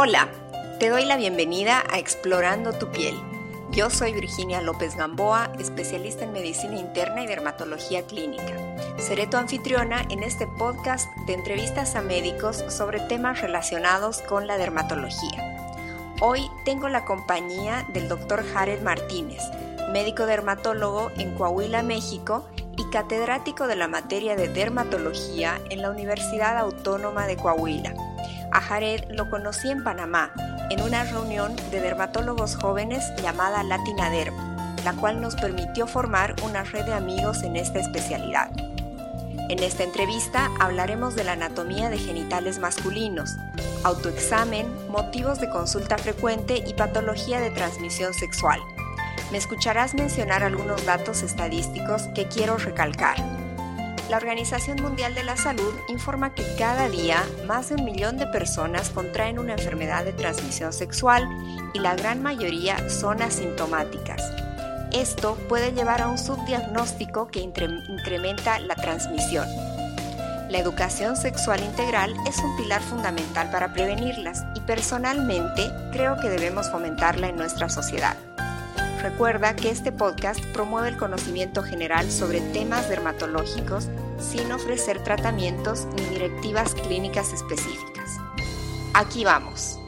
Hola, te doy la bienvenida a Explorando tu piel. Yo soy Virginia López Gamboa, especialista en medicina interna y dermatología clínica. Seré tu anfitriona en este podcast de entrevistas a médicos sobre temas relacionados con la dermatología. Hoy tengo la compañía del Dr. Jared Martínez, médico dermatólogo en Coahuila, México, y catedrático de la materia de dermatología en la Universidad Autónoma de Coahuila. A Jared lo conocí en Panamá, en una reunión de dermatólogos jóvenes llamada Latina Derm, la cual nos permitió formar una red de amigos en esta especialidad. En esta entrevista hablaremos de la anatomía de genitales masculinos, autoexamen, motivos de consulta frecuente y patología de transmisión sexual. Me escucharás mencionar algunos datos estadísticos que quiero recalcar. La Organización Mundial de la Salud informa que cada día más de un millón de personas contraen una enfermedad de transmisión sexual y la gran mayoría son asintomáticas. Esto puede llevar a un subdiagnóstico que incrementa la transmisión. La educación sexual integral es un pilar fundamental para prevenirlas y personalmente creo que debemos fomentarla en nuestra sociedad. Recuerda que este podcast promueve el conocimiento general sobre temas dermatológicos sin ofrecer tratamientos ni directivas clínicas específicas. Aquí vamos.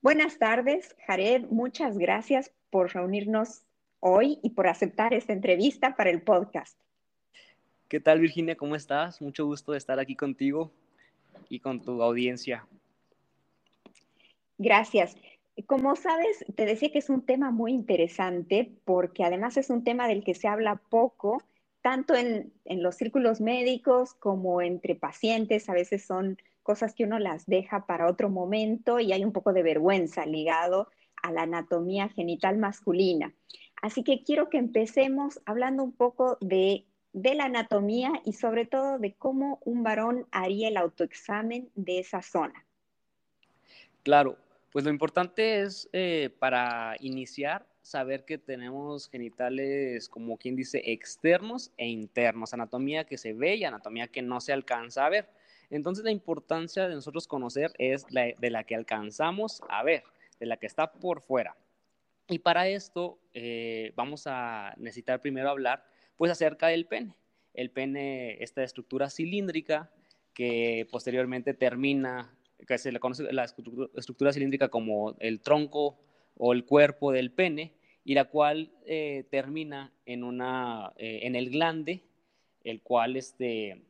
Buenas tardes, Jared. Muchas gracias por reunirnos hoy y por aceptar esta entrevista para el podcast. ¿Qué tal, Virginia? ¿Cómo estás? Mucho gusto de estar aquí contigo y con tu audiencia. Gracias. Como sabes, te decía que es un tema muy interesante porque además es un tema del que se habla poco, tanto en, los círculos médicos como entre pacientes. A veces son cosas que uno las deja para otro momento y hay un poco de vergüenza ligado a la anatomía genital masculina. Así que quiero que empecemos hablando un poco de, de la anatomía y sobre todo de cómo un varón haría el autoexamen de esa zona. Claro, pues lo importante es eh, para iniciar saber que tenemos genitales, como quien dice, externos e internos, anatomía que se ve y anatomía que no se alcanza a ver. Entonces la importancia de nosotros conocer es de la que alcanzamos a ver, de la que está por fuera. Y para esto eh, vamos a necesitar primero hablar pues acerca del pene. El pene, esta estructura cilíndrica que posteriormente termina que se le conoce la estructura cilíndrica como el tronco o el cuerpo del pene, y la cual eh, termina en, una, eh, en el glande, el cual este,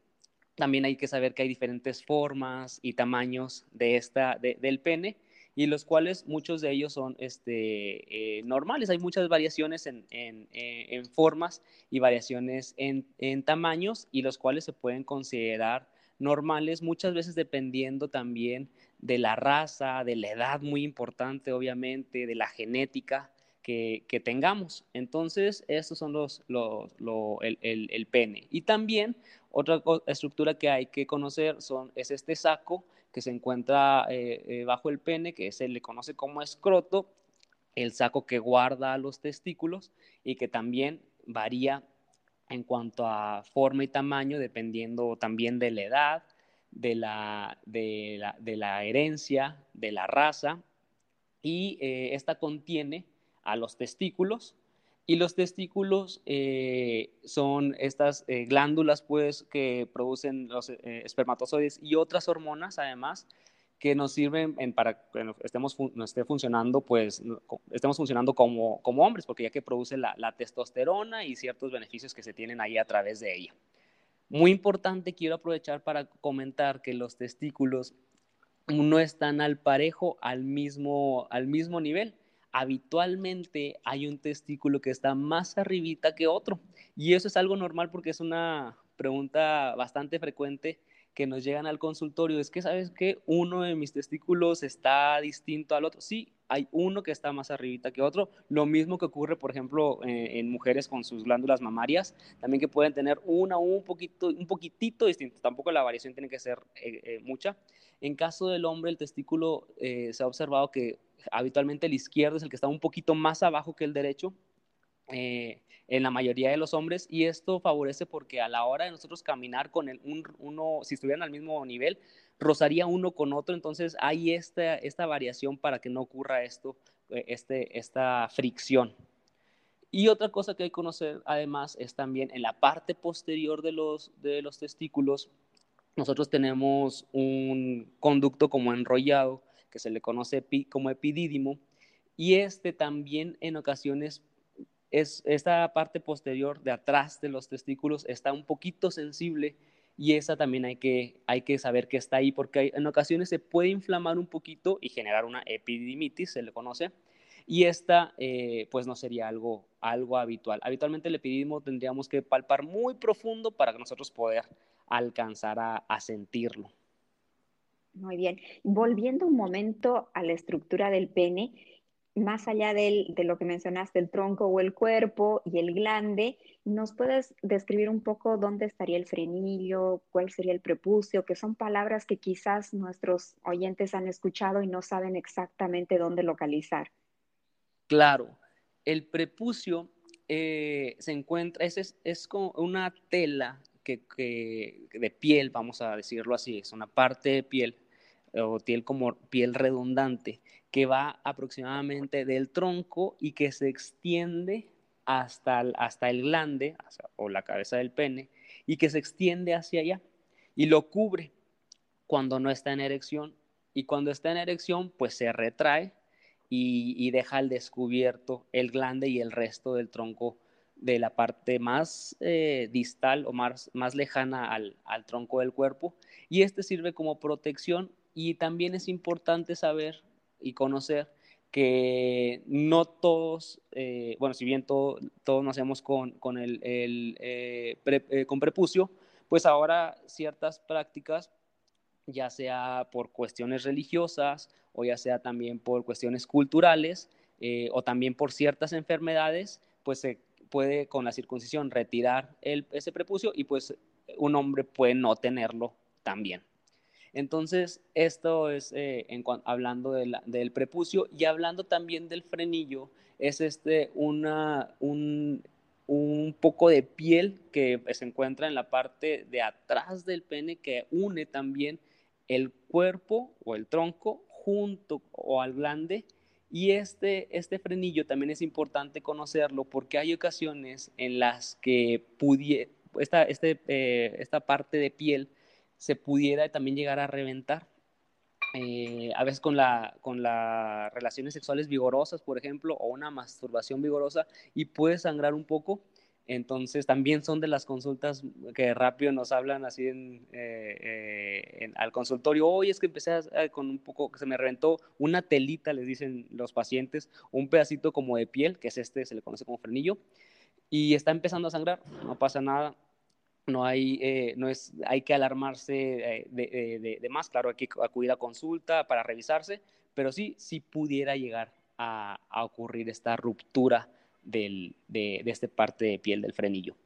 también hay que saber que hay diferentes formas y tamaños de esta, del pene, y los cuales muchos de ellos son este, eh, normales. Hay muchas variaciones en, en, en formas y variaciones en, tamaños, y los cuales se pueden considerar normales, muchas veces dependiendo también de la raza, de la edad muy importante, obviamente, de la genética que, tengamos. Entonces, estos son los, el, pene. Y también otra estructura que hay que conocer son, es este saco que se encuentra eh, eh, bajo el pene, que se le conoce como escroto, el saco que guarda los testículos y que también varía en cuanto a forma y tamaño, dependiendo también de la edad, de la, de la, herencia, de la raza, y eh, esta contiene a los testículos, y los testículos eh, son estas eh, glándulas pues, que producen los espermatozoides y otras hormonas, además, que nos sirven para que estemos, esté funcionando, pues, estemos funcionando como, como hombres, porque ya que produce la, la, testosterona y ciertos beneficios que se tienen ahí a través de ella. Muy importante, quiero aprovechar para comentar que los testículos no están al parejo, al mismo, al mismo nivel. Habitualmente hay un testículo que está más arribita que otro. Y eso es algo normal porque es una pregunta bastante frecuente que nos llegan al consultorio es que, ¿sabes que Uno de mis testículos está distinto al otro. Sí, hay uno que está más arribita que otro. Lo mismo que ocurre, por ejemplo, eh, en mujeres con sus glándulas mamarias, también que pueden tener una un poquito, un poquitito distinto. Tampoco la variación tiene que ser eh, eh, mucha. En caso del hombre, el testículo se ha observado que habitualmente el izquierdo es el que está un poquito más abajo que el derecho eh, en la mayoría de los hombres y esto favorece porque a la hora de nosotros caminar con el, uno, si estuvieran al mismo nivel, rozaría uno con otro, entonces hay esta, esta variación para que no ocurra esto, eh, este, esta fricción. Y otra cosa que hay que conocer además es también en la parte posterior de los, de los testículos, nosotros tenemos un conducto como enrollado que se le conoce como epidídimo y este también en ocasiones es esta parte posterior de atrás de los testículos está un poquito sensible y esa también hay que, hay que saber que está ahí porque en ocasiones se puede inflamar un poquito y generar una epididimitis, se le conoce, y esta eh, pues no sería algo, algo habitual. Habitualmente el epididimo tendríamos que palpar muy profundo para que nosotros poder alcanzar a, a sentirlo. Muy bien. Volviendo un momento a la estructura del pene, más allá de lo que mencionaste, el tronco o el cuerpo y el glande, ¿nos puedes describir un poco dónde estaría el frenillo, cuál sería el prepucio, que son palabras que quizás nuestros oyentes han escuchado y no saben exactamente dónde localizar? Claro, el prepucio eh, se encuentra, es, es, como una tela que, de piel, vamos a decirlo así, es una parte de piel o piel como piel redundante que va aproximadamente del tronco y que se extiende hasta el, hasta el glande o la cabeza del pene y que se extiende hacia allá y lo cubre cuando no está en erección. Y cuando está en erección pues se retrae y, deja al descubierto el glande y el resto del tronco de la parte más eh, distal o más, más lejana al, al, tronco del cuerpo. Y este sirve como protección y también es importante saber y conocer que no todos, eh, bueno, si bien todos nacemos con, con, el, eh, eh, con prepucio, pues ahora ciertas prácticas, ya sea por cuestiones religiosas o ya sea también por cuestiones culturales o también por ciertas enfermedades, pues se puede con la circuncisión retirar el, ese prepucio y pues un hombre puede no tenerlo también. Entonces, esto es eh, hablando del prepucio y hablando también del frenillo, es este una, un, poco de piel que se encuentra en la parte de atrás del pene que une también el cuerpo o el tronco junto o al glande. Y este, este frenillo también es importante conocerlo porque hay ocasiones en las que esta, este, eh, esta parte de piel se pudiera también llegar a reventar. Eh, a veces con, la, con las relaciones sexuales vigorosas, por ejemplo, o una masturbación vigorosa, y puede sangrar un poco. Entonces, también son de las consultas que rápido nos hablan así en, eh, al consultorio. Hoy es que empecé con un poco, que se me reventó una telita, les dicen los pacientes, un pedacito como de piel, que es este, se le conoce como frenillo, y está empezando a sangrar, no pasa nada, no hay, eh, no es, hay que alarmarse eh, de, más, claro, hay que acudir a consulta para revisarse, pero sí, sí pudiera llegar a, ocurrir esta ruptura de, esta parte de piel del frenillo.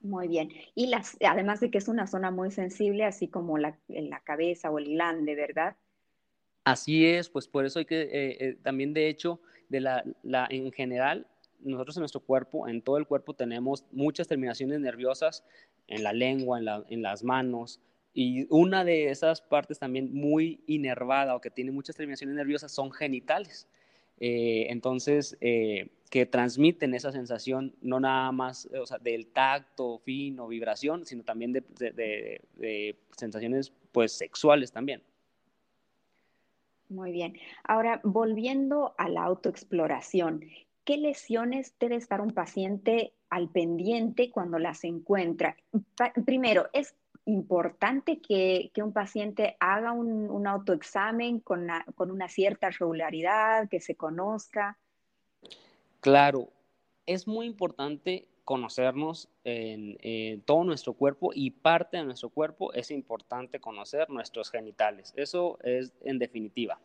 Muy bien. Y las, además de que es una zona muy sensible, así como la, la cabeza o el glande, ¿verdad? Así es, pues por eso hay que, eh, también de hecho, de la, la, en general, nosotros en nuestro cuerpo, en todo el cuerpo tenemos muchas terminaciones nerviosas, en la lengua, en, las manos, y una de esas partes también muy inervada o que tiene muchas terminaciones nerviosas son genitales. Eh, entonces, eh, que transmiten esa sensación no nada más del tacto fino, vibración, sino también de, de, sensaciones pues sexuales también. Muy bien. Ahora, volviendo a la autoexploración, ¿qué lesiones debe estar un paciente al pendiente cuando las encuentra? primero, es importante que, un paciente haga un, autoexamen con una, cierta regularidad, que se conozca. Claro, es muy importante conocernos en, en, todo nuestro cuerpo y parte de nuestro cuerpo es importante conocer nuestros genitales. Eso es en definitiva.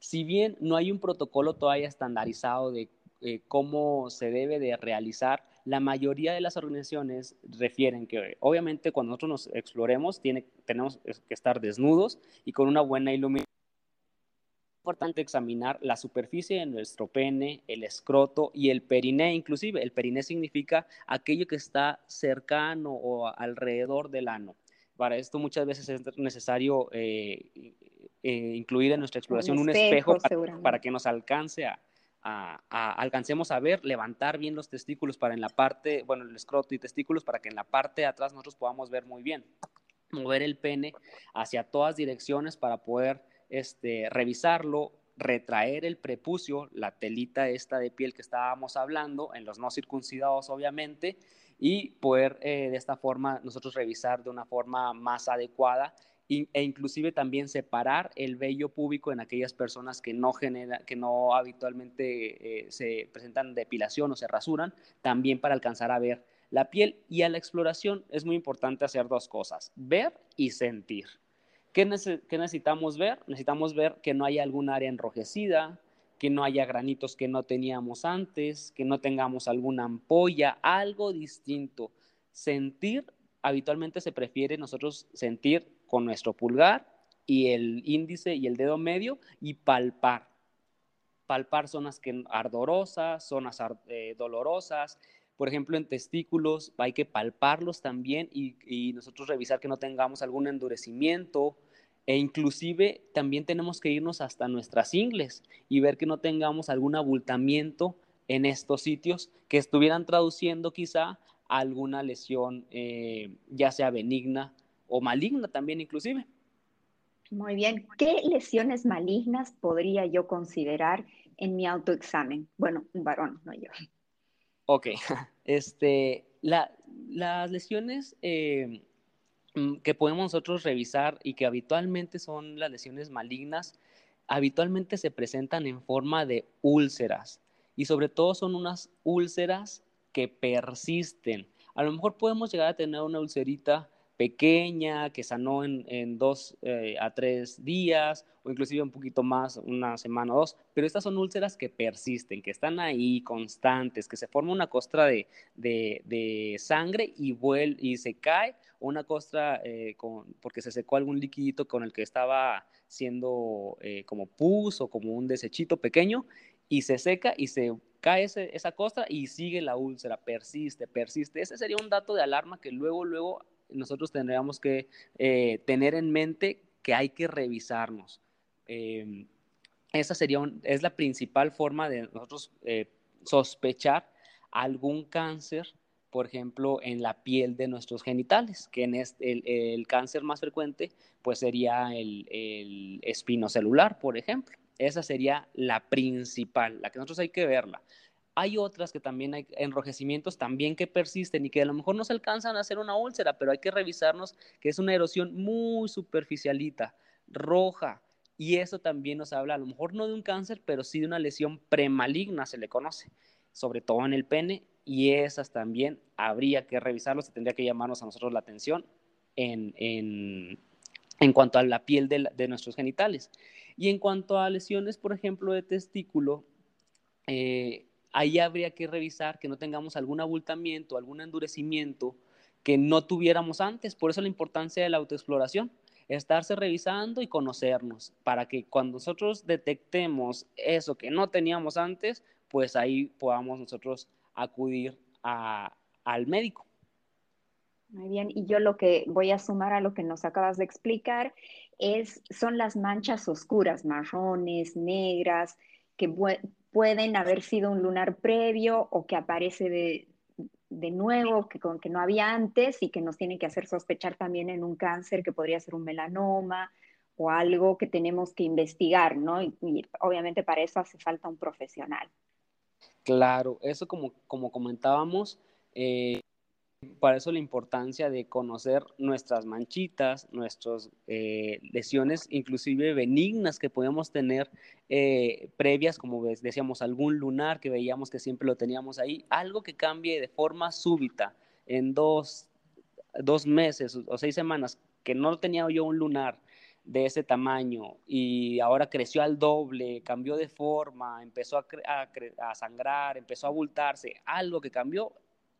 Si bien no hay un protocolo todavía estandarizado de eh, cómo se debe de realizar, la mayoría de las organizaciones refieren que obviamente cuando nosotros nos exploremos tiene, tenemos que estar desnudos y con una buena iluminación importante examinar la superficie de nuestro pene, el escroto y el periné inclusive. El periné significa aquello que está cercano o alrededor del ano. Para esto muchas veces es necesario eh, eh, incluir en nuestra exploración un espejo, para, que nos alcance a, alcancemos a ver, levantar bien los testículos para en la parte, bueno, el escroto y testículos para que en la parte de atrás nosotros podamos ver muy bien. Mover el pene hacia todas direcciones para poder este, revisarlo, retraer el prepucio, la telita esta de piel que estábamos hablando, en los no circuncidados obviamente, y poder eh, de esta forma nosotros revisar de una forma más adecuada e inclusive también separar el vello púbico en aquellas personas que no genera, que no habitualmente eh, se presentan depilación o se rasuran, también para alcanzar a ver la piel y a la exploración es muy importante hacer dos cosas, ver y sentir. ¿Qué, necesitamos ver? Necesitamos ver que no haya algún área enrojecida, que no haya granitos que no teníamos antes, que no tengamos alguna ampolla, algo distinto. Sentir, habitualmente se prefiere nosotros sentir con nuestro pulgar y el índice y el dedo medio y palpar. Palpar zonas que, ardorosas, zonas eh, dolorosas. Por ejemplo, en testículos hay que palparlos también y, y nosotros revisar que no tengamos algún endurecimiento, e inclusive también tenemos que irnos hasta nuestras ingles y ver que no tengamos algún abultamiento en estos sitios que estuvieran traduciendo quizá alguna lesión, eh, ya sea benigna o maligna también inclusive. Muy bien. ¿Qué lesiones malignas podría yo considerar en mi autoexamen? Bueno, un varón, no yo. Ok. Este, las lesiones eh, mm, que podemos nosotros revisar y que habitualmente son las lesiones malignas, habitualmente se presentan en forma de úlceras y sobre todo son unas úlceras que persisten. A lo mejor podemos llegar a tener una ulcerita pequeña que sanó en, dos eh, a tres días o inclusive un poquito más, una semana o dos, pero estas son úlceras que persisten, que están ahí constantes, que se forma una costra de, de, sangre y, vuelve, y se cae, una costra eh, porque se secó algún liquidito con el que estaba siendo eh, como pus o como un desechito pequeño y se seca y se cae esa costra y sigue la úlcera, persiste, persiste. Ese sería un dato de alarma que luego, luego nosotros tendríamos que eh, tener en mente que hay que revisarnos. Em, esa sería es la principal forma de nosotros eh, sospechar algún cáncer, por ejemplo, en la piel de nuestros genitales, que en el, cáncer más frecuente pues sería el, el espinocelular, por ejemplo. Esa sería la principal, la que nosotros hay que verla. Hay otras que también hay enrojecimientos también que persisten y que a lo mejor no se alcanzan a hacer una úlcera, pero hay que revisarnos que es una erosión muy superficialita, roja, y eso también nos habla a lo mejor no de un cáncer, pero sí de una lesión premaligna, se le conoce, sobre todo en el pene, y esas también habría que revisarlos, se tendría que llamarnos a nosotros la atención en, en, cuanto a la piel de, de, nuestros genitales. Y en cuanto a lesiones, por ejemplo, de testículo, eh, ahí habría que revisar que no tengamos algún abultamiento, algún endurecimiento que no tuviéramos antes. Por eso la importancia de la autoexploración, estarse revisando y conocernos, para que cuando nosotros detectemos eso que no teníamos antes, pues ahí podamos nosotros acudir al médico. Muy bien, y yo lo que voy a sumar a lo que nos acabas de explicar es, son las manchas oscuras, marrones, negras, que pueden haber sido un lunar previo o que aparece de, de nuevo, que, con, que no había antes y que nos tiene que hacer sospechar también en un cáncer que podría ser un melanoma o algo que tenemos que investigar, ¿no? Y, obviamente para eso hace falta un profesional. Claro, eso como, como comentábamos, eh, para eso la importancia de conocer nuestras manchitas, nuestras eh, lesiones, inclusive benignas que podemos tener eh, previas, como decíamos, algún lunar que veíamos que siempre lo teníamos ahí, algo que cambie de forma súbita en dos, dos meses o seis semanas, que no tenía yo un lunar de ese tamaño y ahora creció al doble, cambió de forma, empezó a, a sangrar, empezó a abultarse, algo que cambió,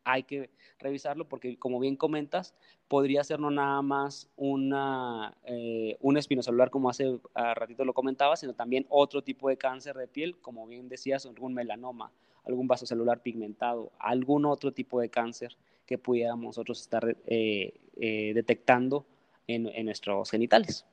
hay que revisarlo porque, como bien comentas, podría ser no nada más una, eh, un espinocelular, como hace a ratito lo comentaba, sino también otro tipo de cáncer de piel, como bien decías, algún melanoma, algún vasocelular pigmentado, algún otro tipo de cáncer que pudiéramos nosotros estar eh, eh, detectando en, en nuestros genitales.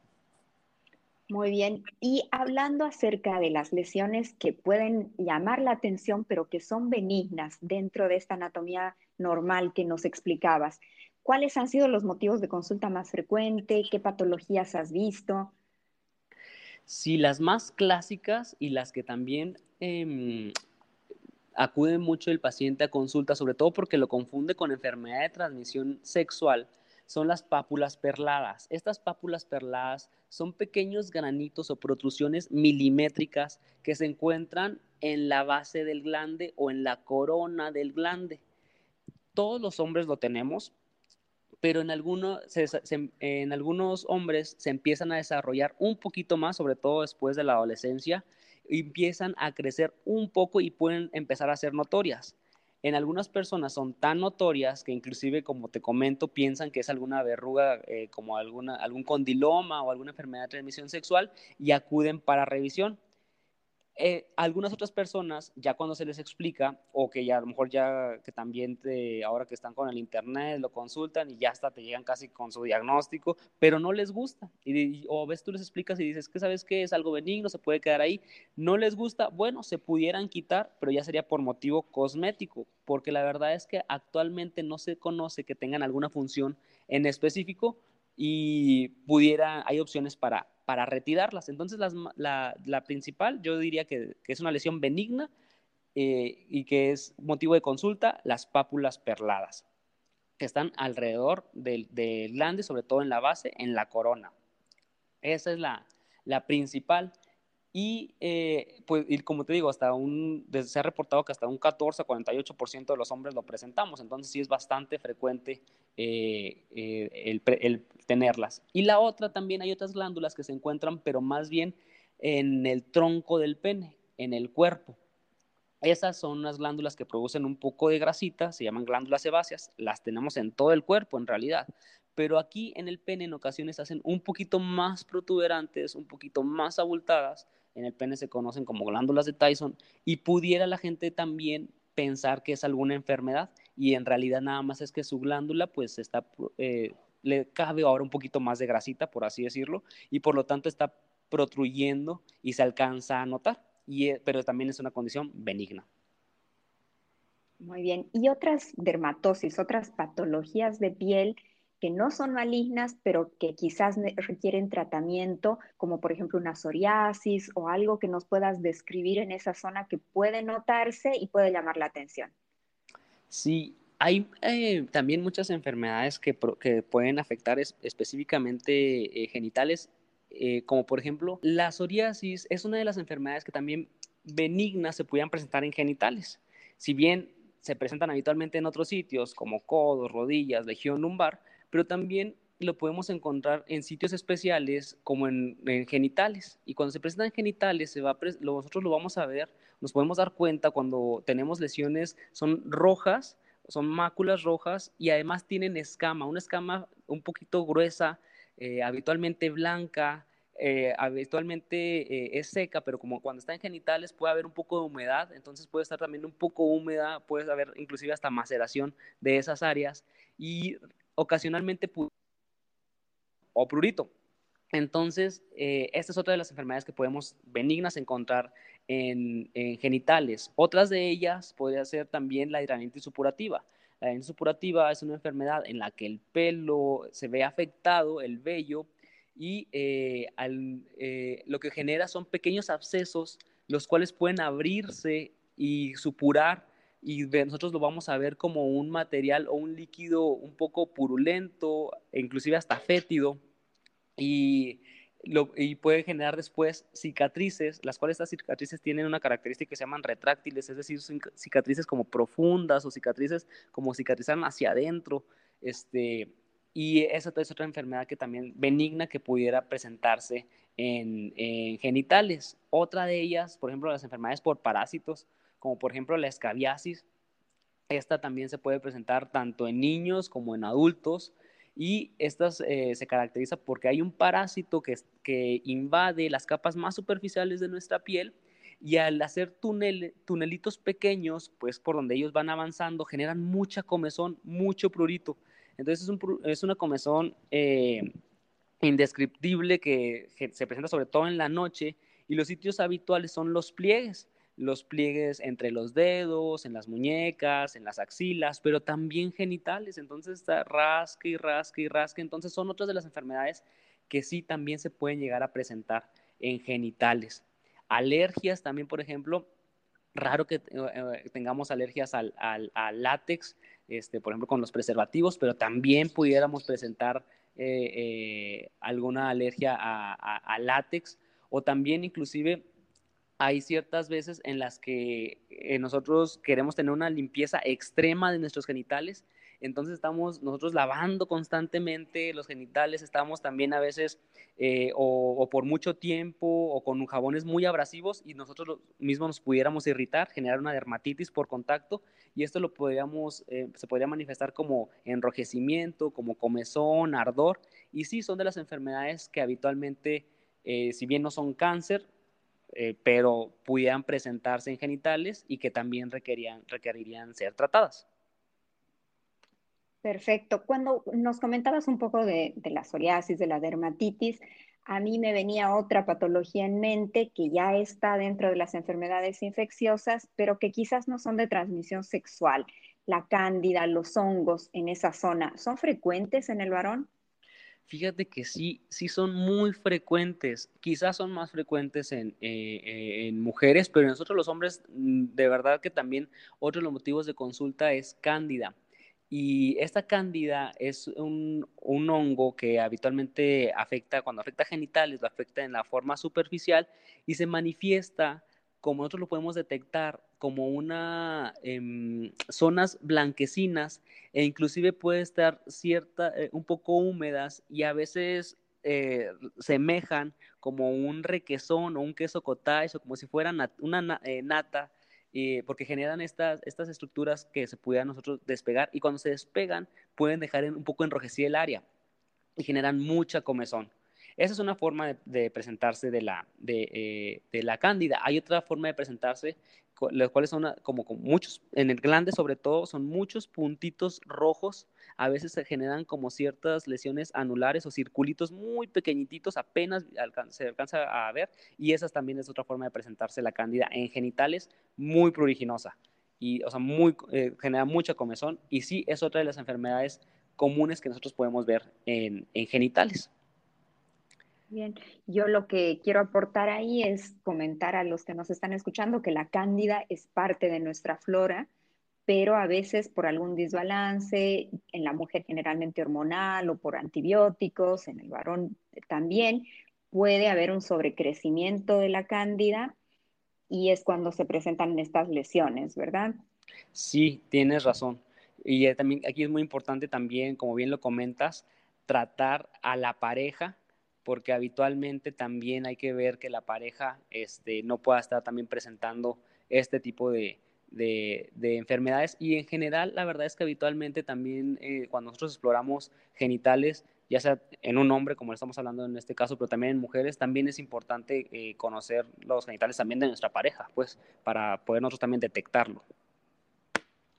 Muy bien. Y hablando acerca de las lesiones que pueden llamar la atención, pero que son benignas dentro de esta anatomía normal que nos explicabas, ¿cuáles han sido los motivos de consulta más frecuente? ¿Qué patologías has visto? Sí, las más clásicas y las que también eh, acude mucho el paciente a consulta, sobre todo porque lo confunde con enfermedad de transmisión sexual, son las pápulas perladas. Estas pápulas perladas son pequeños granitos o protrusiones milimétricas que se encuentran en la base del glande o en la corona del glande. Todos los hombres lo tenemos, pero en, en algunos hombres se empiezan a desarrollar un poquito más, sobre todo después de la adolescencia, empiezan a crecer un poco y pueden empezar a ser notorias en algunas personas son tan notorias que inclusive, como te comento, piensan que es alguna verruga, eh, como alguna, algún condiloma o alguna enfermedad de transmisión sexual y acuden para revisión. Eh, algunas otras personas, ya cuando se les explica, o que ya a lo mejor ya que también te, ahora que están con el internet, lo consultan y ya hasta te llegan casi con su diagnóstico, pero no les gusta. O ves, tú les explicas y dices que sabes que es algo benigno, se puede quedar ahí. No les gusta, bueno, se pudieran quitar, pero ya sería por motivo cosmético, porque la verdad es que actualmente no se conoce que tengan alguna función en específico y pudiera, hay opciones para para retirarlas. Entonces, la, principal, yo diría que, es una lesión benigna eh, y que es motivo de consulta, las pápulas perladas, que están alrededor del, glande, sobre todo en la base, en la corona. Esa es la, la principal. Y, eh, pues, y como te digo, hasta un, se ha reportado que hasta un 14 a 48% de los hombres lo presentamos, entonces sí es bastante frecuente eh, eh, el, el, tenerlas. Y la otra también hay otras glándulas que se encuentran, pero más bien en el tronco del pene, en el cuerpo. Esas son unas glándulas que producen un poco de grasita, se llaman glándulas sebáceas, las tenemos en todo el cuerpo en realidad, pero aquí en el pene en ocasiones hacen un poquito más protuberantes, un poquito más abultadas, en el pene se conocen como glándulas de Tyson y pudiera la gente también pensar que es alguna enfermedad y en realidad nada más es que su glándula pues está, eh, le cabe ahora un poquito más de grasita, por así decirlo, y por lo tanto está protruyendo y se alcanza a notar, y, eh, pero también es una condición benigna. Muy bien. ¿Y otras dermatosis, otras patologías de piel que no son malignas, pero que quizás requieren tratamiento, como por ejemplo una psoriasis o algo que nos puedas describir en esa zona que puede notarse y puede llamar la atención. Sí, hay eh, también muchas enfermedades que, pueden afectar específicamente eh, genitales, eh, como por ejemplo la psoriasis es una de las enfermedades que también benignas se pueden presentar en genitales. Si bien se presentan habitualmente en otros sitios como codos, rodillas, legión lumbar, pero también lo podemos encontrar en sitios especiales como en, genitales. Y cuando se presentan genitales, se va nosotros lo vamos a ver, nos podemos dar cuenta cuando tenemos lesiones, son rojas, son máculas rojas y además tienen escama, una escama un poquito gruesa, eh, habitualmente blanca, eh, habitualmente eh, es seca, pero como cuando está en genitales puede haber un poco de humedad, entonces puede estar también un poco húmeda, puede haber inclusive hasta maceración de esas áreas y ocasionalmente o prurito. Entonces, eh, esta es otra de las enfermedades que podemos benignas encontrar en, genitales. Otras de ellas podría ser también la hidradenitis supurativa. La hidradenitis supurativa es una enfermedad en la que el pelo se ve afectado, el vello, y eh, eh, lo que genera son pequeños abscesos, los cuales pueden abrirse y supurar y nosotros lo vamos a ver como un material o un líquido un poco purulento, inclusive hasta fétido, y, lo, y puede generar después cicatrices, las cuales estas cicatrices tienen una característica que se llaman retráctiles, es decir, cicatrices como profundas o cicatrices como cicatrizan hacia adentro, este, y esa es otra enfermedad que también benigna que pudiera presentarse en, en genitales. Otra de ellas, por ejemplo, las enfermedades por parásitos, como por ejemplo la escabiasis, Esta también se puede presentar tanto en niños como en adultos. Y esta eh, se caracteriza porque hay un parásito que, que invade las capas más superficiales de nuestra piel y al hacer tunelitos pequeños, pues por donde ellos van avanzando, generan mucha comezón, mucho prurito. Entonces es, una comezón eh, indescriptible que, se presenta sobre todo en la noche y los sitios habituales son los pliegues, los pliegues entre los dedos, en las muñecas, en las axilas, pero también genitales. Entonces está rasque y rasque y rasque. Entonces son otras de las enfermedades que sí también se pueden llegar a presentar en genitales. Alergias también, por ejemplo, raro que eh, tengamos alergias al, látex, este, por ejemplo, con los preservativos, pero también pudiéramos presentar eh, eh, alguna alergia a, látex o también inclusive hay ciertas veces en las que nosotros queremos tener una limpieza extrema de nuestros genitales entonces estamos nosotros lavando constantemente los genitales, estamos también a veces eh, o, por mucho tiempo o con jabones muy abrasivos y nosotros mismos nos pudiéramos irritar, generar una dermatitis por contacto y esto lo podríamos, eh, se podría manifestar como enrojecimiento, como comezón, ardor y sí, son de las enfermedades que habitualmente, eh, si bien no son cáncer, pero pudieran presentarse en genitales y que también requerirían ser tratadas. Perfecto. Cuando nos comentabas un poco de, la psoriasis, de la dermatitis, a mí me venía otra patología en mente que ya está dentro de las enfermedades infecciosas, pero que quizás no son de transmisión sexual. La cándida, los hongos en esa zona, ¿son frecuentes en el varón? Fíjate que sí, sí son muy frecuentes. Quizás son más frecuentes en, eh, mujeres, pero nosotros los hombres, mm, de verdad que también otro de los motivos de consulta es cándida. Y esta cándida es un, hongo que habitualmente afecta, cuando afecta genitales, lo afecta en la forma superficial y se manifiesta, como nosotros lo podemos detectar, como una em, zonas blanquecinas e inclusive puede estar cierta, eh, un poco húmedas y a veces eh, semejan como un requesón o un queso cottage o como si fuera una eh, nata eh, porque generan estas, estas estructuras que se pudieran nosotros despegar y cuando se despegan pueden dejar un poco enrojecida el área y generan mucha comezón. Esa es una forma de, presentarse de la, de, eh, la cándida. Hay otra forma de presentarse, las cuales son como, como muchos, en el glande sobre todo, son muchos puntitos rojos a veces se generan como ciertas lesiones anulares o circulitos muy pequeñitos, apenas se alcanza a ver, y esa también es otra forma de presentarse la cándida en genitales muy pruriginosa, y, o sea, muy, eh, genera mucha comezón, y sí es otra de las enfermedades comunes que nosotros podemos ver en, en genitales. Bien, yo lo que quiero aportar ahí es comentar a los que nos están escuchando que la cándida es parte de nuestra flora, pero a veces por algún desbalance, en la mujer generalmente hormonal o por antibióticos, en el varón también, puede haber un sobrecrecimiento de la cándida y es cuando se presentan estas lesiones, ¿verdad? Sí, tienes razón. Y también aquí es muy importante también, como bien lo comentas, tratar a la pareja, porque habitualmente también hay que ver que la pareja este, no pueda estar también presentando este tipo de, de, enfermedades y en general la verdad es que habitualmente también eh, cuando nosotros exploramos genitales, ya sea en un hombre como estamos hablando en este caso, pero también en mujeres, también es importante eh, conocer los genitales también de nuestra pareja, pues para poder nosotros también detectarlo.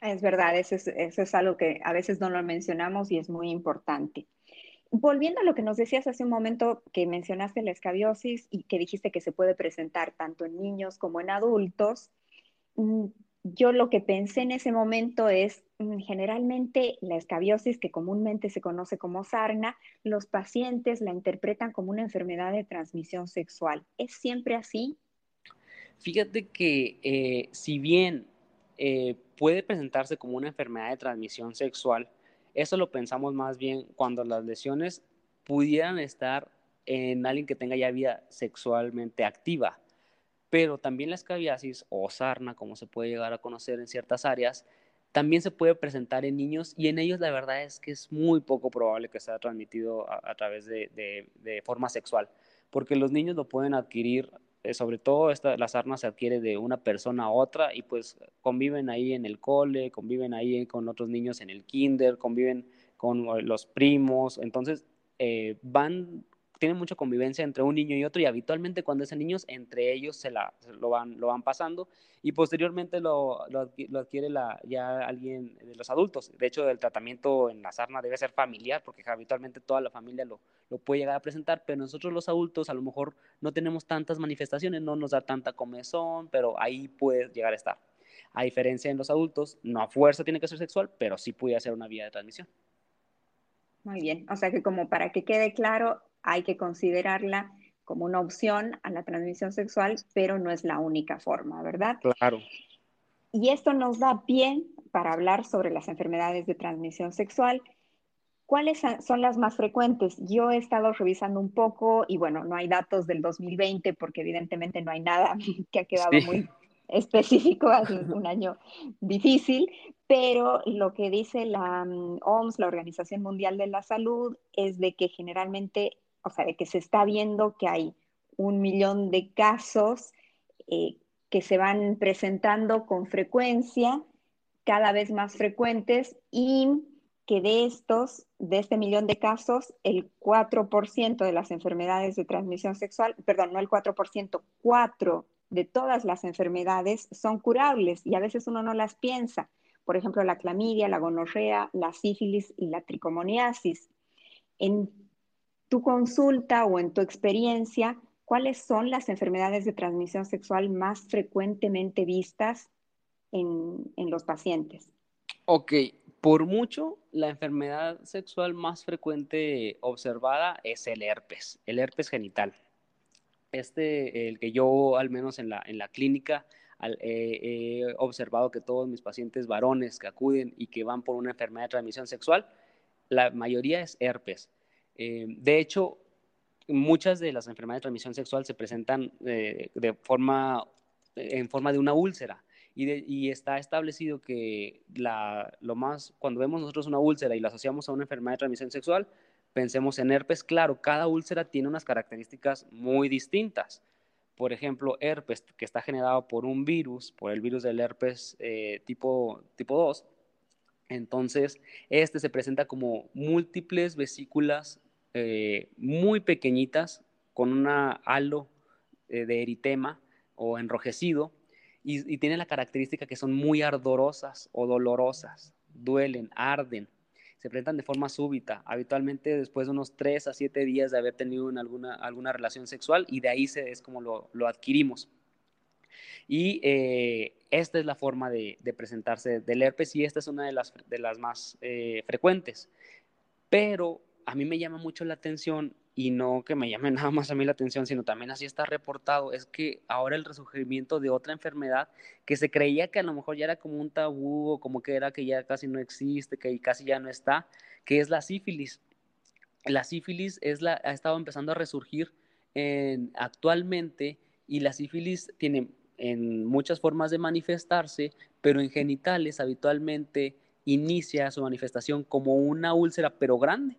Es verdad, eso es, eso es algo que a veces no lo mencionamos y es muy importante. Volviendo a lo que nos decías hace un momento, que mencionaste la escabiosis y que dijiste que se puede presentar tanto en niños como en adultos, mm, yo lo que pensé en ese momento es, mm, generalmente la escabiosis, que comúnmente se conoce como sarna, los pacientes la interpretan como una enfermedad de transmisión sexual. ¿Es siempre así? Fíjate que eh, si bien eh, puede presentarse como una enfermedad de transmisión sexual, eso lo pensamos más bien cuando las lesiones pudieran estar en alguien que tenga ya vida sexualmente activa. Pero también la escabiasis o sarna, como se puede llegar a conocer en ciertas áreas, también se puede presentar en niños y en ellos la verdad es que es muy poco probable que sea transmitido a, través de, forma sexual, porque los niños lo pueden adquirir sobre todo esta, la sarna se adquiere de una persona a otra y pues conviven ahí en el cole, conviven ahí con otros niños en el kinder, conviven con eh, los primos, entonces eh, van tienen mucha convivencia entre un niño y otro y habitualmente cuando es niños, entre ellos se, la, lo, van, lo van pasando y posteriormente lo, lo, adquiere la, ya alguien de los adultos. De hecho, el tratamiento en la sarna debe ser familiar porque habitualmente toda la familia lo, lo puede llegar a presentar, pero nosotros los adultos a lo mejor no tenemos tantas manifestaciones, no nos da tanta comezón, pero ahí puede llegar a estar. A diferencia en los adultos, no a fuerza tiene que ser sexual, pero sí puede ser una vía de transmisión. Muy bien, o sea que como para que quede claro, hay que considerarla como una opción a la transmisión sexual, pero no es la única forma, ¿verdad? Claro. Y esto nos da pie para hablar sobre las enfermedades de transmisión sexual. ¿Cuáles son las más frecuentes? Yo he estado revisando un poco y bueno, no hay datos del 2020 porque evidentemente no hay nada que ha quedado muy específico, hace un año difícil, pero lo que dice la mm, OMS, la Organización Mundial de la Salud, es de que generalmente o sea, de que se está viendo que hay un millón de casos eh, que se van presentando con frecuencia, cada vez más frecuentes, y que de estos, de este millón de casos, el 4% de las enfermedades de transmisión sexual, perdón, no el 4%, 4 de todas las enfermedades son curables y a veces uno no las piensa. Por ejemplo, la clamidia, la gonorrea, la sífilis y la tricomoniasis. En tu consulta o en tu experiencia, ¿cuáles son las enfermedades de transmisión sexual más frecuentemente vistas en, los pacientes? Ok, por mucho, la enfermedad sexual más frecuente observada es el herpes, el herpes genital. Este, el que yo al menos en la, en la clínica he observado que todos mis pacientes varones que acuden y que van por una enfermedad de transmisión sexual, la mayoría es herpes. Eh, de hecho, muchas de las enfermedades de transmisión sexual se presentan eh, de forma, en forma de una úlcera. Y, está establecido que lo más, cuando vemos nosotros una úlcera y la asociamos a una enfermedad de transmisión sexual, pensemos en herpes. Claro, cada úlcera tiene unas características muy distintas. Por ejemplo, herpes, que está generado por un virus, por el virus del herpes eh, tipo, tipo 2. Entonces, este se presenta como múltiples vesículas eh, muy pequeñitas con una halo eh, de eritema o enrojecido y, y tienen la característica que son muy ardorosas o dolorosas, duelen, arden, se presentan de forma súbita, habitualmente después de unos 3 a 7 días de haber tenido alguna, alguna relación sexual y de ahí se, es como lo, lo adquirimos. Y eh, esta es la forma de, de, presentarse del herpes y esta es una de las, de las más frecuentes. Pero a mí me llama mucho la atención y no que me llame nada más a mí la atención, sino también así está reportado, es que ahora el resurgimiento de otra enfermedad que se creía que a lo mejor ya era como un tabú o como que era que ya casi no existe, que casi ya no está, que es la sífilis. La sífilis es la, ha estado empezando a resurgir actualmente y la sífilis tiene en muchas formas de manifestarse, pero en genitales habitualmente inicia su manifestación como una úlcera, pero grande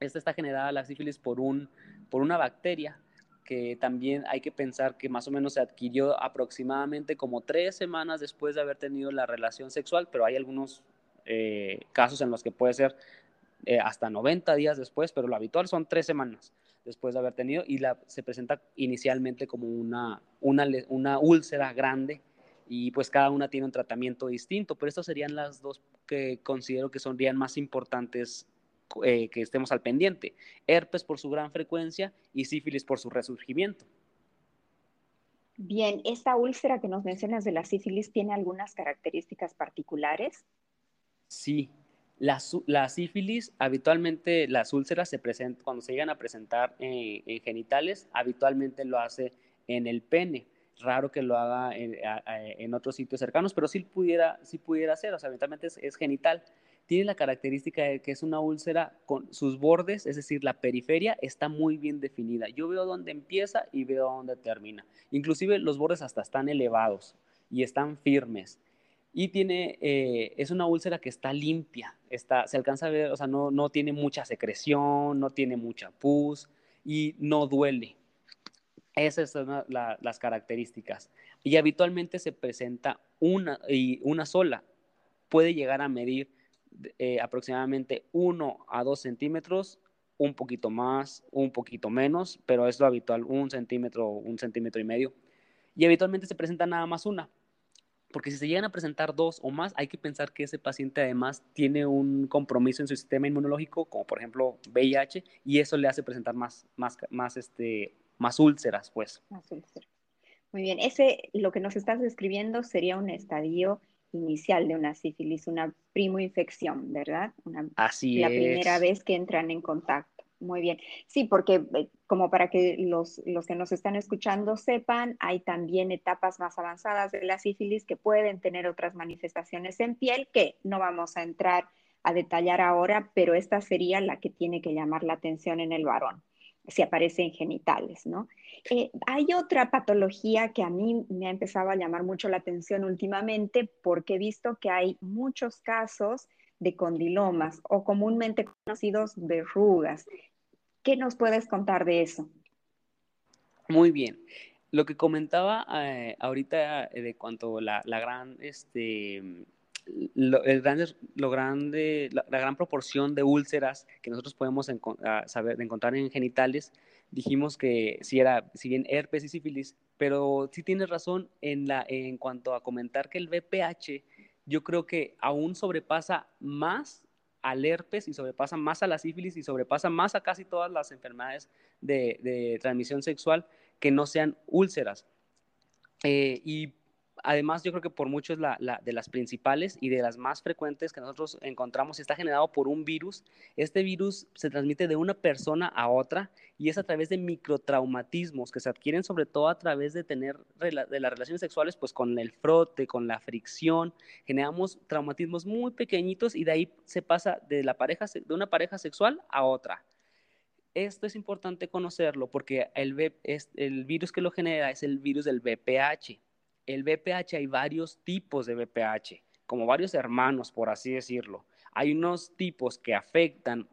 esta está generada la sífilis por, un, por una bacteria que también hay que pensar que más o menos se adquirió aproximadamente como tres semanas después de haber tenido la relación sexual, pero hay algunos eh, casos en los que puede ser eh, hasta 90 días después, pero lo habitual son tres semanas después de haber tenido y la, se presenta inicialmente como una, una, una úlcera grande y pues cada una tiene un tratamiento distinto, pero estas serían las dos que considero que serían más importantes eh, que estemos al pendiente. Herpes por su gran frecuencia y sífilis por su resurgimiento. Bien, ¿esta úlcera que nos mencionas de la sífilis tiene algunas características particulares? Sí, la, la sífilis, habitualmente las úlceras se presentan, cuando se llegan a presentar en, genitales, habitualmente lo hace en el pene. Raro que lo haga en, otros sitios cercanos, pero sí pudiera, sí pudiera ser, o sea, habitualmente es genital tiene la característica de que es una úlcera con sus bordes, es decir, la periferia está muy bien definida. Yo veo dónde empieza y veo dónde termina. Inclusive los bordes hasta están elevados y están firmes. Y tiene, eh, es una úlcera que está limpia, está, se alcanza a ver, o sea, no, no tiene mucha secreción, no tiene mucha pus y no duele. Esas son las características. Y habitualmente se presenta una, y una sola. Puede llegar a medir eh, aproximadamente 1 a 2 centímetros, un poquito más, un poquito menos, pero es lo habitual, un centímetro, un centímetro y medio. Y habitualmente se presenta nada más una. Porque si se llegan a presentar dos o más, hay que pensar que ese paciente además tiene un compromiso en su sistema inmunológico, como por ejemplo VIH, y eso le hace presentar más, más, más este, más úlceras, pues. Más úlceras. Muy bien, ese, lo que nos estás describiendo sería un estadio inicial de una sífilis, una primo-infección, ¿verdad? Así la primera vez que entran en contacto. Muy bien. Sí, porque eh, como para que los, los, que nos están escuchando sepan, hay también etapas más avanzadas de la sífilis que pueden tener otras manifestaciones en piel que no vamos a entrar a detallar ahora, pero esta sería la que tiene que llamar la atención en el varón si aparece en genitales, ¿no? Eh, hay otra patología que a mí me ha empezado a llamar mucho la atención últimamente porque he visto que hay muchos casos de condilomas o comúnmente conocidos verrugas. ¿Qué nos puedes contar de eso? Muy bien. Lo que comentaba eh, ahorita eh, de cuanto la, la gran este, lo, el grande, lo grande, la, gran proporción de úlceras que nosotros podemos ah, saber, encontrar en genitales, dijimos que si era, si bien herpes y sífilis, pero sí tienes razón en, la, en cuanto a comentar que el VPH, yo creo que aún sobrepasa más al herpes y sobrepasa más a la sífilis y sobrepasa más a casi todas las enfermedades de, de transmisión sexual que no sean úlceras. Eh, y además yo creo que por mucho es la, de las principales y de las más frecuentes que nosotros encontramos está generado por un virus. Este virus se transmite de una persona a otra y es a través de microtraumatismos que se adquieren sobre todo a través de tener de las relaciones sexuales pues con el frote, con la fricción, generamos traumatismos muy pequeñitos y de ahí se pasa de la pareja de una pareja sexual a otra. Esto es importante conocerlo porque el, el virus que lo genera es el virus del VPH el BPH hay varios tipos de BPH, como varios hermanos, por así decirlo. Hay unos tipos que afectan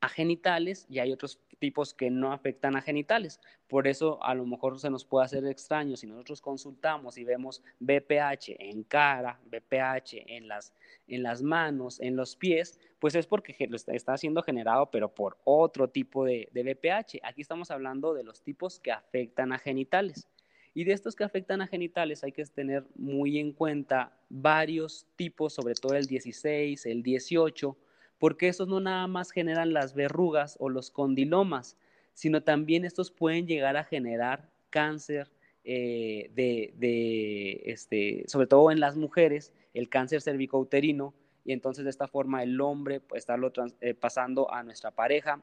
a genitales y hay otros tipos que no afectan a genitales. Por eso a lo mejor se nos puede hacer extraño si nosotros consultamos y vemos BPH en cara, BPH en las, en las manos, en los pies, pues es porque está siendo generado, pero por otro tipo de, de BPH. Aquí estamos hablando de los tipos que afectan a genitales. Y de estos que afectan a genitales hay que tener muy en cuenta varios tipos, sobre todo el 16, el 18, porque esos no nada más generan las verrugas o los condilomas, sino también estos pueden llegar a generar cáncer eh, de, este, sobre todo en las mujeres, el cáncer cervicouterino, y entonces de esta forma el hombre puede estarlo eh, pasando a nuestra pareja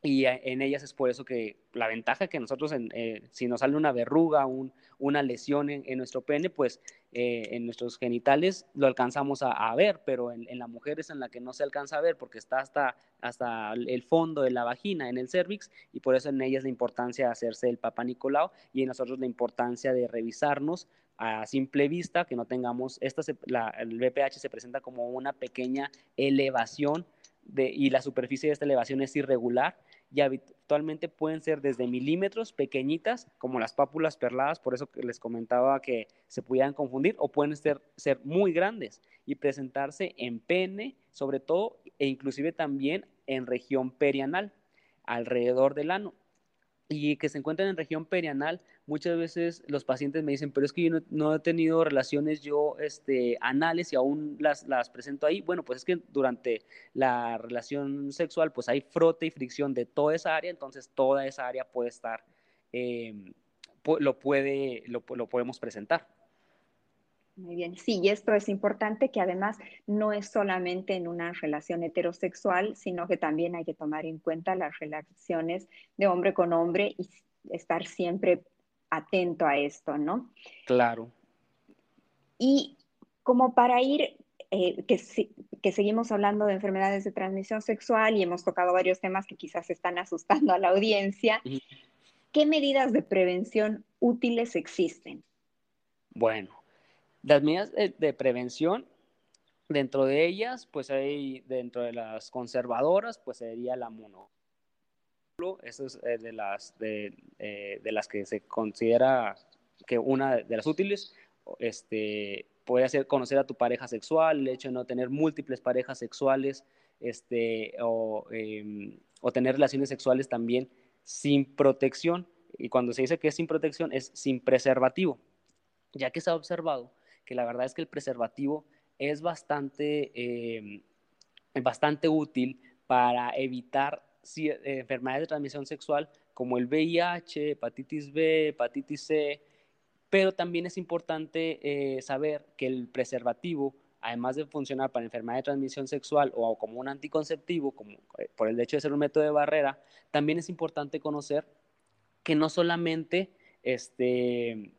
y en ellas es por eso que la ventaja que nosotros, eh, si nos sale una verruga, una lesión en, nuestro pene, pues eh, en nuestros genitales lo alcanzamos a, ver, pero en, la mujer es en la que no se alcanza a ver porque está hasta, hasta el fondo de la vagina, en el cervix, y por eso en ellas la importancia de hacerse el papá Nicolau y en nosotros la importancia de revisarnos a simple vista, que no tengamos, esta el BPH se presenta como una pequeña elevación de, y la superficie de esta elevación es irregular y habitualmente pueden ser desde milímetros pequeñitas, como las pápulas perladas, por eso les comentaba que se pudieran confundir, o pueden ser, ser muy grandes y presentarse en pene, sobre todo, e inclusive también en región perianal, alrededor del ano y que se encuentran en región perianal, muchas veces los pacientes me dicen, pero es que yo no, he tenido relaciones yo este, anales y aún las, las presento ahí. Bueno, pues es que durante la relación sexual pues hay frote y fricción de toda esa área, entonces toda esa área puede estar, em, lo, puede, lo, lo podemos presentar. Muy bien, sí, y esto es importante que además no es solamente en una relación heterosexual, sino que también hay que tomar en cuenta las relaciones de hombre con hombre y estar siempre atento a esto, ¿no? Claro. Y como para ir, eh, que, que seguimos hablando de enfermedades de transmisión sexual y hemos tocado varios temas que quizás están asustando a la audiencia, ¿qué medidas de prevención útiles existen? Bueno, las medidas de, prevención, dentro de ellas, pues hay, dentro de las conservadoras, pues sería la mono. esa es eh, de, las, de, eh, de, las que se considera que una de las útiles, este, puede ser conocer a tu pareja sexual, el hecho de no tener múltiples parejas sexuales, este, o, em, o tener relaciones sexuales también sin protección. Y cuando se dice que es sin protección, es sin preservativo, ya que se ha observado que la verdad es que el preservativo es bastante, em, bastante útil para evitar eh, enfermedades de transmisión sexual como el VIH, hepatitis B, hepatitis C, pero también es importante eh, saber que el preservativo, además de funcionar para enfermedad de transmisión sexual o como un anticonceptivo, como, eh, por el hecho de ser un método de barrera, también es importante conocer que no solamente este,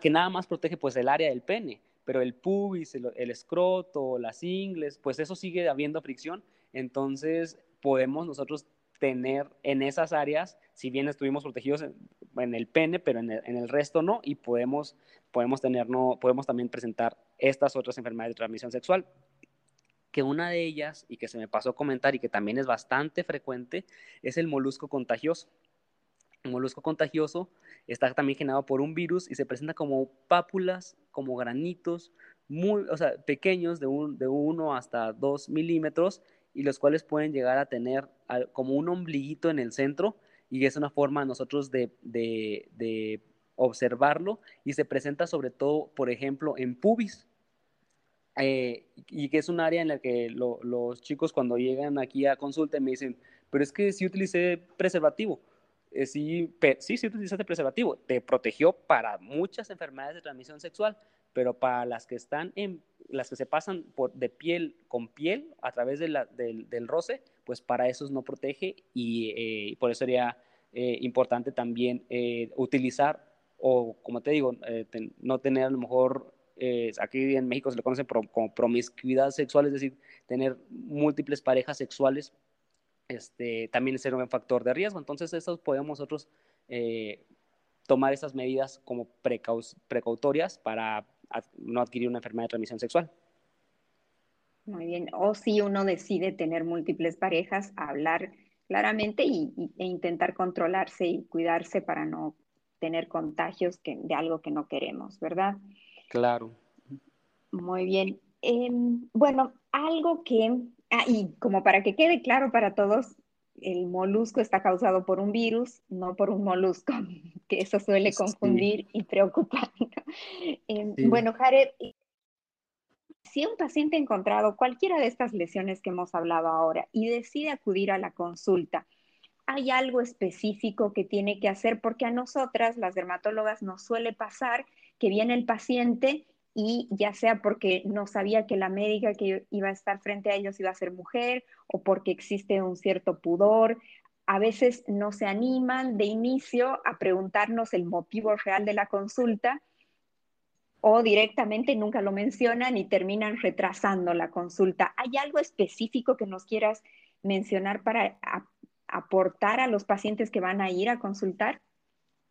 que nada más protege pues el área del pene, pero el pubis, el, el, escroto, las ingles, pues eso sigue habiendo fricción entonces, podemos nosotros tener en esas áreas, si bien estuvimos protegidos en, el pene, pero en el, resto no, y podemos, podemos, tener, no, podemos también presentar estas otras enfermedades de transmisión sexual. Que una de ellas, y que se me pasó a comentar y que también es bastante frecuente, es el molusco contagioso. Molusco contagioso está también generado por un virus y se presenta como pápulas, como granitos, muy, o sea, pequeños, de, un, de 1 hasta 2 milímetros, y los cuales pueden llegar a tener como un ombliguito en el centro y es una forma nosotros de, de, observarlo y se presenta sobre todo, por ejemplo, en pubis. Eh, y que es un área en la que los chicos cuando llegan aquí a consulta me dicen, pero es que sí utilicé preservativo. Eh, sí, sí, sí utilizaste preservativo. Te protegió para muchas enfermedades de transmisión sexual, pero para las que están en, las que se pasan por, de piel con piel a través del, del, roce, pues para esos no protege y, eh, por eso sería eh, importante también utilizar o, como te digo, no tener a lo mejor, aquí en México se le conoce como promiscuidad sexual, es decir, tener múltiples parejas sexuales, este, también es un factor de riesgo. Entonces, podemos nosotros tomar esas medidas como precautorias para no adquirir una enfermedad de transmisión sexual. Muy bien. O si uno decide tener múltiples parejas, hablar claramente y, e intentar controlarse y cuidarse para no tener contagios de algo que no queremos, ¿verdad? Claro. Muy bien. Em, bueno, algo que, ah, y como para que quede claro para todos, el molusco está causado por un virus, no por un molusco, que eso suele confundir y preocupar. Em, bueno, Jared, si un paciente ha encontrado cualquiera de estas lesiones que hemos hablado ahora y decide acudir a la consulta, ¿hay algo específico que tiene que hacer? Porque a nosotras, las dermatólogas, nos suele pasar que viene el paciente y ya sea porque no sabía que la médica que iba a estar frente a ellos iba a ser mujer o porque existe un cierto pudor. A veces no se animan de inicio a preguntarnos el motivo real de la consulta o directamente nunca lo mencionan y terminan retrasando la consulta. ¿Hay algo específico que nos quieras mencionar para aportar a los pacientes que van a ir a consultar?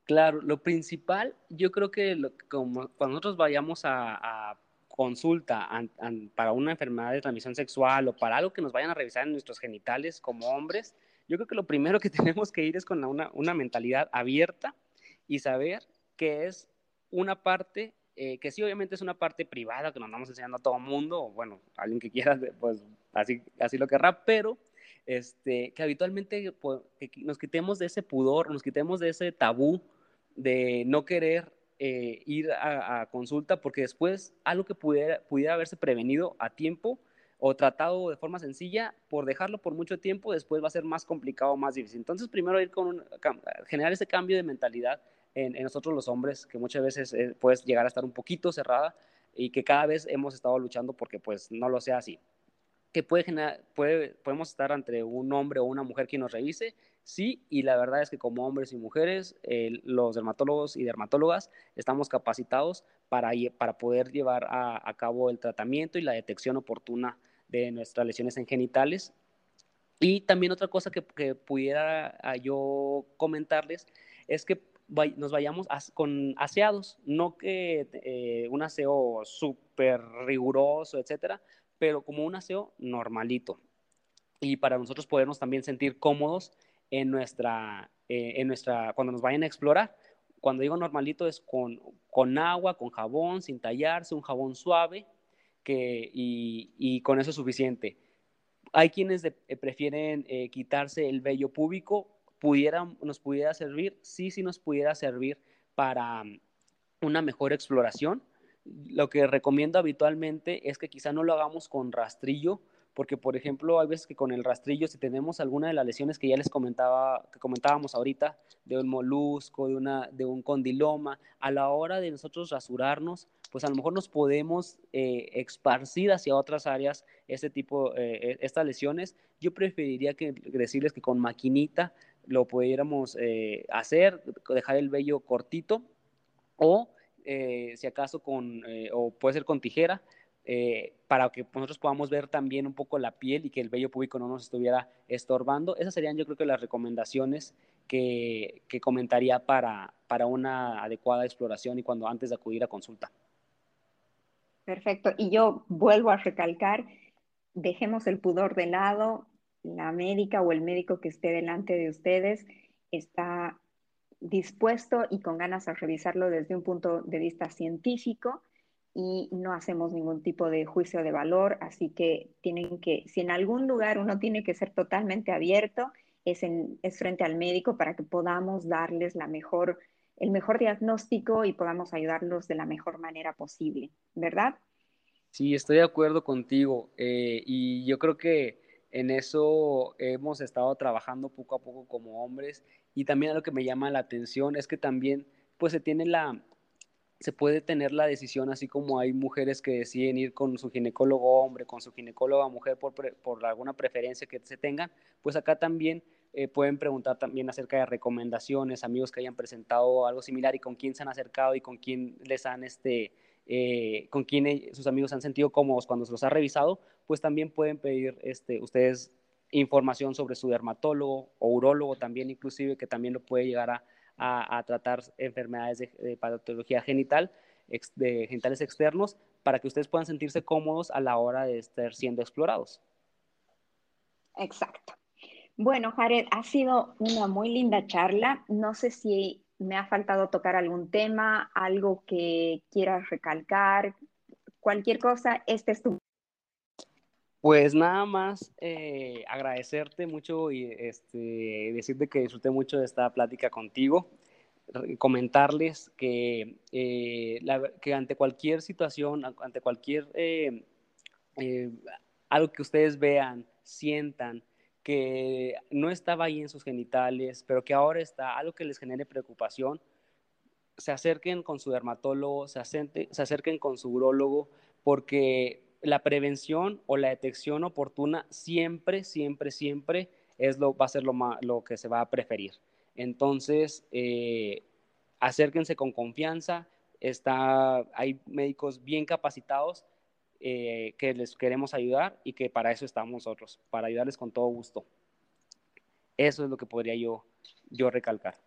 Claro, lo principal, yo creo que como cuando nosotros vayamos a, consulta para una enfermedad de transmisión sexual o para algo que nos vayan a revisar en nuestros genitales como hombres, yo creo que lo primero que tenemos que ir es con una, una mentalidad abierta y saber que es una parte, eh, que sí obviamente es una parte privada que nos vamos enseñando a todo mundo, o bueno, alguien que quiera, pues así, así lo querrá, pero este, que habitualmente pues, nos quitemos de ese pudor, nos quitemos de ese tabú de no querer eh, ir a, consulta porque después algo que pudiera, pudiera haberse prevenido a tiempo o tratado de forma sencilla, por dejarlo por mucho tiempo, después va a ser más complicado, más difícil. Entonces, primero ir con generar ese cambio de mentalidad en, nosotros los hombres, que muchas veces eh, puede llegar a estar un poquito cerrada y que cada vez hemos estado luchando porque pues no lo sea así. Que puede generar, podemos estar entre un hombre o una mujer que nos revise Sí, y la verdad es que como hombres y mujeres, los dermatólogos y dermatólogas estamos capacitados para, para poder llevar a, cabo el tratamiento y la detección oportuna de nuestras lesiones en genitales. Y también otra cosa que, pudiera ah, yo comentarles es que nos vayamos con aseados, no que eh, un aseo súper riguroso, etcétera, pero como un aseo normalito. y para nosotros podernos también sentir cómodos en nuestra, eh, en nuestra, cuando nos vayan a explorar. Cuando digo normalito es con, con agua, con jabón, sin tallarse, un jabón suave, que, y, y con eso es suficiente. Hay quienes eh, prefieren eh, quitarse el vello púbico, pudiera, nos pudiera servir, sí, sí nos pudiera servir para um, una mejor exploración. Lo que recomiendo habitualmente es que quizá no lo hagamos con rastrillo, porque por ejemplo hay veces que con el rastrillo si tenemos alguna de las lesiones que ya les comentaba que comentábamos ahorita de un molusco de una de un condiloma a la hora de nosotros rasurarnos pues a lo mejor nos podemos eh, esparcir hacia otras áreas este tipo eh, e, estas lesiones. Yo preferiría que decirles que con maquinita lo pudiéramos eh, hacer dejar el vello cortito o si acaso con o puede ser con tijera eh, para que nosotros podamos ver también un poco la piel y que el vello público no nos estuviera estorbando. Esas serían yo creo que las recomendaciones que, que comentaría para, para una adecuada exploración y cuando antes de acudir a consulta. Perfecto. Y yo vuelvo a recalcar, dejemos el pudor de lado, la médica o el médico que esté delante de ustedes está dispuesto y con ganas a revisarlo desde un punto de vista científico y no hacemos ningún tipo de juicio de valor, así que tienen que, si en algún lugar uno tiene que ser totalmente abierto, es, en, es frente al médico para que podamos darles la mejor, el mejor diagnóstico y podamos ayudarlos de la mejor manera posible, ¿verdad? Sí, estoy de acuerdo contigo eh, y yo creo que en eso hemos estado trabajando poco a poco como hombres y también lo que me llama la atención es que también pues se tiene la, se puede tener la decisión, así como hay mujeres que deciden ir con su ginecólogo hombre, con su ginecóloga mujer por, por alguna preferencia que se tengan, pues acá también eh, pueden preguntar también acerca de recomendaciones, amigos que hayan presentado algo similar y con quién se han acercado y con quién les han, este, eh, con quién e, sus amigos han sentido cómodos cuando se los ha revisado, pues también pueden pedir este, ustedes información sobre su dermatólogo o urólogo también inclusive, que también lo puede llegar a a, tratar enfermedades de, patología genital, de genitales externos, para que ustedes puedan sentirse cómodos a la hora de estar siendo explorados. Exacto. Bueno, Jared, ha sido una muy linda charla. No sé si me ha faltado tocar algún tema, algo que quieras recalcar, cualquier cosa, este es tu pues nada más eh, agradecerte mucho y este, decirte que disfruté mucho de esta plática contigo, comentarles que, eh, que ante cualquier situación, ante cualquier eh, algo que ustedes vean, sientan, que no estaba ahí en sus genitales, pero que ahora está, algo que les genere preocupación, se acerquen con su dermatólogo, se, se acerquen con su urólogo, porque la prevención o la detección oportuna siempre, siempre, siempre es lo, va a ser lo, lo que se va a preferir. Entonces, eh, acérquense con confianza. Está, hay médicos bien capacitados eh, que les queremos ayudar y que para eso estamos nosotros, para ayudarles con todo gusto. Eso es lo que podría yo, yo recalcar.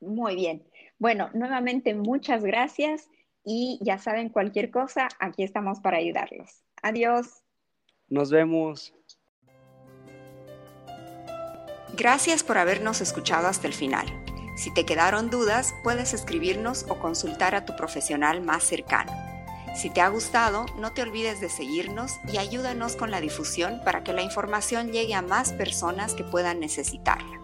Muy bien. Bueno, nuevamente muchas gracias y ya saben, cualquier cosa, aquí estamos para ayudarlos. Adiós. Nos vemos. Gracias por habernos escuchado hasta el final. Si te quedaron dudas, puedes escribirnos o consultar a tu profesional más cercano. Si te ha gustado, no te olvides de seguirnos y ayúdanos con la difusión para que la información llegue a más personas que puedan necesitarla.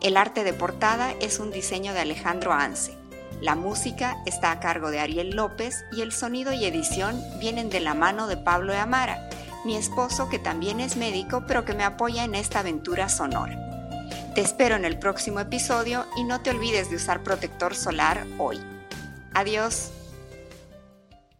El arte de portada es un diseño de Alejandro Anse. La música está a cargo de Ariel López y el sonido y edición vienen de la mano de Pablo de Amara, mi esposo que también es médico pero que me apoya en esta aventura sonora. Te espero en el próximo episodio y no te olvides de usar protector solar hoy. Adiós.